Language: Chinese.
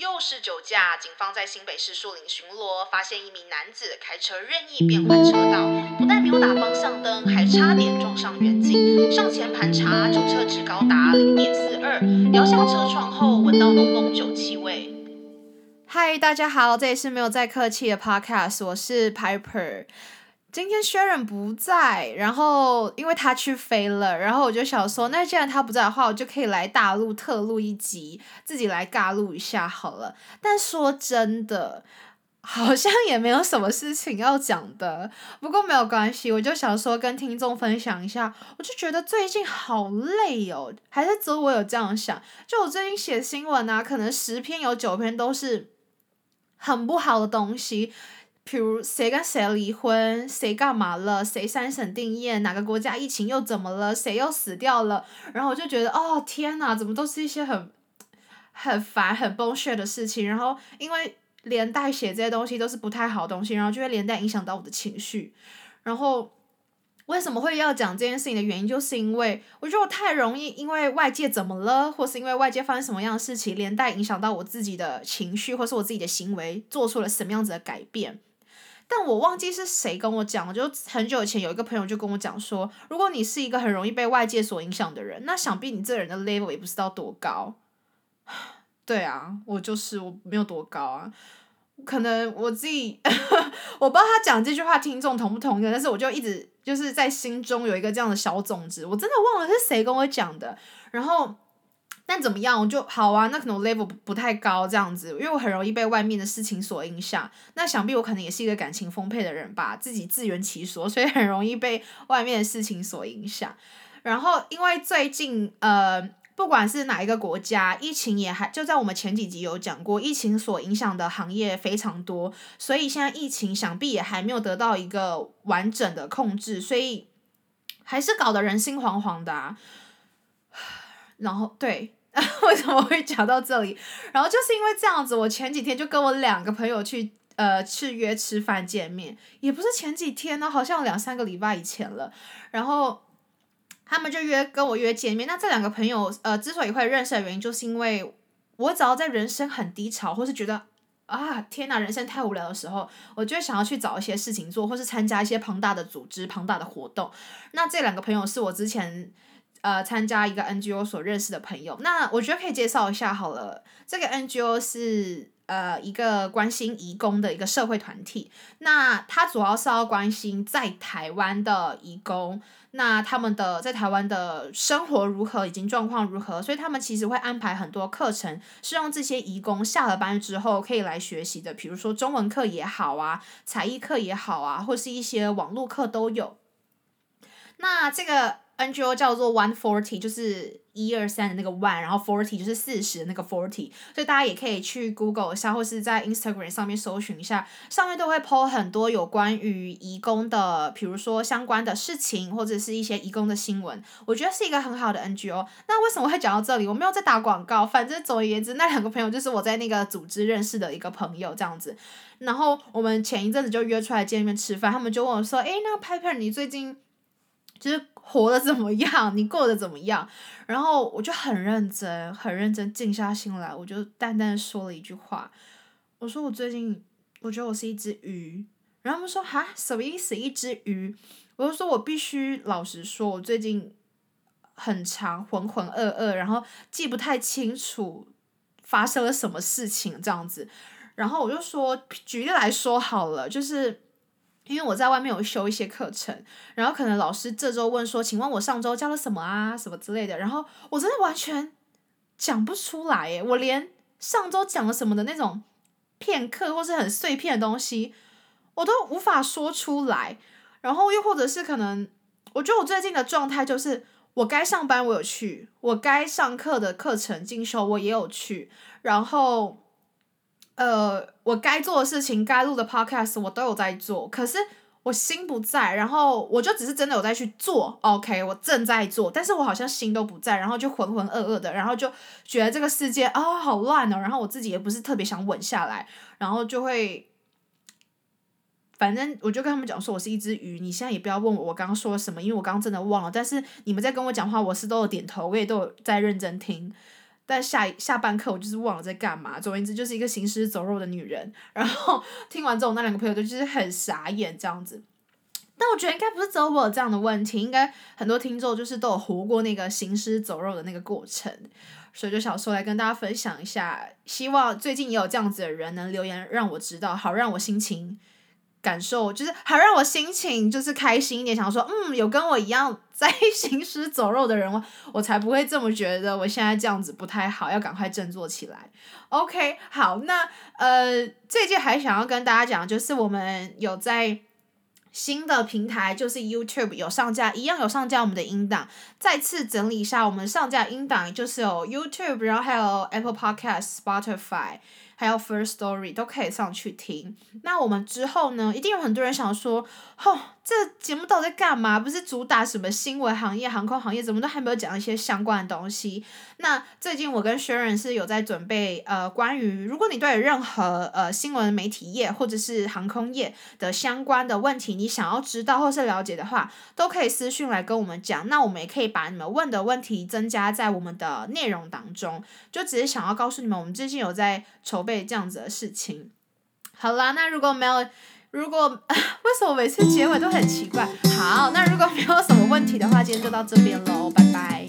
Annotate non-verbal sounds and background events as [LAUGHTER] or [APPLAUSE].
又是酒驾，警方在新北市树林巡逻，发现一名男子开车任意变换车道，不但没有打方向灯，还差点撞上远景。上前盘查，酒测值高达零点四二，摇下车窗后闻到浓浓酒气味。嗨，大家好，这里是没有再客气的 Podcast，我是 Piper。今天轩忍不在，然后因为他去飞了，然后我就想说，那既然他不在的话，我就可以来大陆特录一集，自己来尬录一下好了。但说真的，好像也没有什么事情要讲的。不过没有关系，我就想说跟听众分享一下，我就觉得最近好累哦，还是只有我有这样想。就我最近写新闻啊，可能十篇有九篇都是很不好的东西。比如谁跟谁离婚，谁干嘛了，谁三审定验，哪个国家疫情又怎么了，谁又死掉了，然后我就觉得哦天呐，怎么都是一些很 [LAUGHS] 很烦、很 bullshit 的事情，然后因为连带写这些东西都是不太好的东西，然后就会连带影响到我的情绪。然后为什么会要讲这件事情的原因，就是因为我觉得我太容易因为外界怎么了，或是因为外界发生什么样的事情，连带影响到我自己的情绪，或是我自己的行为做出了什么样子的改变。但我忘记是谁跟我讲了，就很久以前有一个朋友就跟我讲说，如果你是一个很容易被外界所影响的人，那想必你这个人的 level 也不知道多高。[SIGHS] 对啊，我就是我没有多高啊，可能我自己 [LAUGHS] 我不知道他讲这句话听众同不同意，但是我就一直就是在心中有一个这样的小种子，我真的忘了是谁跟我讲的，然后。但怎么样，我就好啊。那可能 level 不不太高这样子，因为我很容易被外面的事情所影响。那想必我可能也是一个感情丰沛的人吧，自己自圆其说，[LAUGHS] 所以很容易被外面的事情所影响。然后因为最近呃，不管是哪一个国家，疫情也还就在我们前几集有讲过，疫情所影响的行业非常多，所以现在疫情想必也还没有得到一个完整的控制，所以还是搞得人心惶惶的啊。[SIGHS] 然后对。[LAUGHS] 为什么会讲到这里？然后就是因为这样子，我前几天就跟我两个朋友去呃去约吃饭见面，也不是前几天呢，好像两三个礼拜以前了。然后他们就约跟我约见面。那这两个朋友呃之所以会认识的原因，就是因为我只要在人生很低潮，或是觉得啊天呐人生太无聊的时候，我就会想要去找一些事情做，或是参加一些庞大的组织、庞大的活动。那这两个朋友是我之前。呃，参加一个 NGO 所认识的朋友，那我觉得可以介绍一下好了。这个 NGO 是呃一个关心移工的一个社会团体，那它主要是要关心在台湾的移工，那他们的在台湾的生活如何，以及状况如何，所以他们其实会安排很多课程，是让这些移工下了班之后可以来学习的，比如说中文课也好啊，才艺课也好啊，或是一些网络课都有。那这个。NGO 叫做 One Forty，就是一二三的那个 One，然后 Forty 就是四十的那个 Forty，所以大家也可以去 Google 一下，或是在 Instagram 上面搜寻一下，上面都会 po 很多有关于移工的，比如说相关的事情，或者是一些移工的新闻。我觉得是一个很好的 NGO。那为什么会讲到这里？我没有在打广告，反正总而言之，那两个朋友就是我在那个组织认识的一个朋友这样子。然后我们前一阵子就约出来见面吃饭，他们就问我说：“诶，那 Piper 你最近？”就是活的怎么样，你过得怎么样？然后我就很认真，很认真，静下心来，我就淡淡说了一句话，我说我最近，我觉得我是一只鱼。然后他们说哈，什么意思？一只鱼？我就说我必须老实说，我最近很长，浑浑噩噩，然后记不太清楚发生了什么事情这样子。然后我就说，举例来说好了，就是。因为我在外面有修一些课程，然后可能老师这周问说，请问我上周教了什么啊，什么之类的，然后我真的完全讲不出来耶，我连上周讲了什么的那种片刻或是很碎片的东西，我都无法说出来。然后又或者是可能，我觉得我最近的状态就是，我该上班我有去，我该上课的课程进修我也有去，然后。呃，我该做的事情，该录的 podcast 我都有在做，可是我心不在，然后我就只是真的有在去做，OK，我正在做，但是我好像心都不在，然后就浑浑噩噩的，然后就觉得这个世界啊好乱哦，然后我自己也不是特别想稳下来，然后就会，反正我就跟他们讲说，我是一只鱼，你现在也不要问我我刚刚说了什么，因为我刚刚真的忘了，但是你们在跟我讲话，我是都有点头，我也都有在认真听。但下一下半刻我就是忘了在干嘛。总而言之，就是一个行尸走肉的女人。然后听完之后，那两个朋友就就是很傻眼这样子。但我觉得应该不是只有我这样的问题，应该很多听众就是都有活过那个行尸走肉的那个过程，所以就想说来跟大家分享一下。希望最近也有这样子的人能留言让我知道，好让我心情感受，就是好让我心情就是开心一点，想说嗯，有跟我一样在行尸走肉的人，我才不会这么觉得我现在这样子不太好，要赶快振作起来。OK，好，那呃，这届还想要跟大家讲，就是我们有在。新的平台就是 YouTube 有上架，一样有上架我们的音档。再次整理一下，我们上架音档就是有 YouTube，然后还有 Apple Podcast、Spotify。还有 First Story 都可以上去听。那我们之后呢，一定有很多人想说，吼，这节目到底在干嘛？不是主打什么新闻行业、航空行业，怎么都还没有讲一些相关的东西？那最近我跟 Sharon 是有在准备，呃，关于如果你对任何呃新闻媒体业或者是航空业的相关的问题，你想要知道或是了解的话，都可以私讯来跟我们讲。那我们也可以把你们问的问题增加在我们的内容当中。就只是想要告诉你们，我们最近有在筹备对。这样子的事情，好啦，那如果没有，如果 [LAUGHS] 为什么每次结尾都很奇怪？好，那如果没有什么问题的话，今天就到这边喽，拜拜。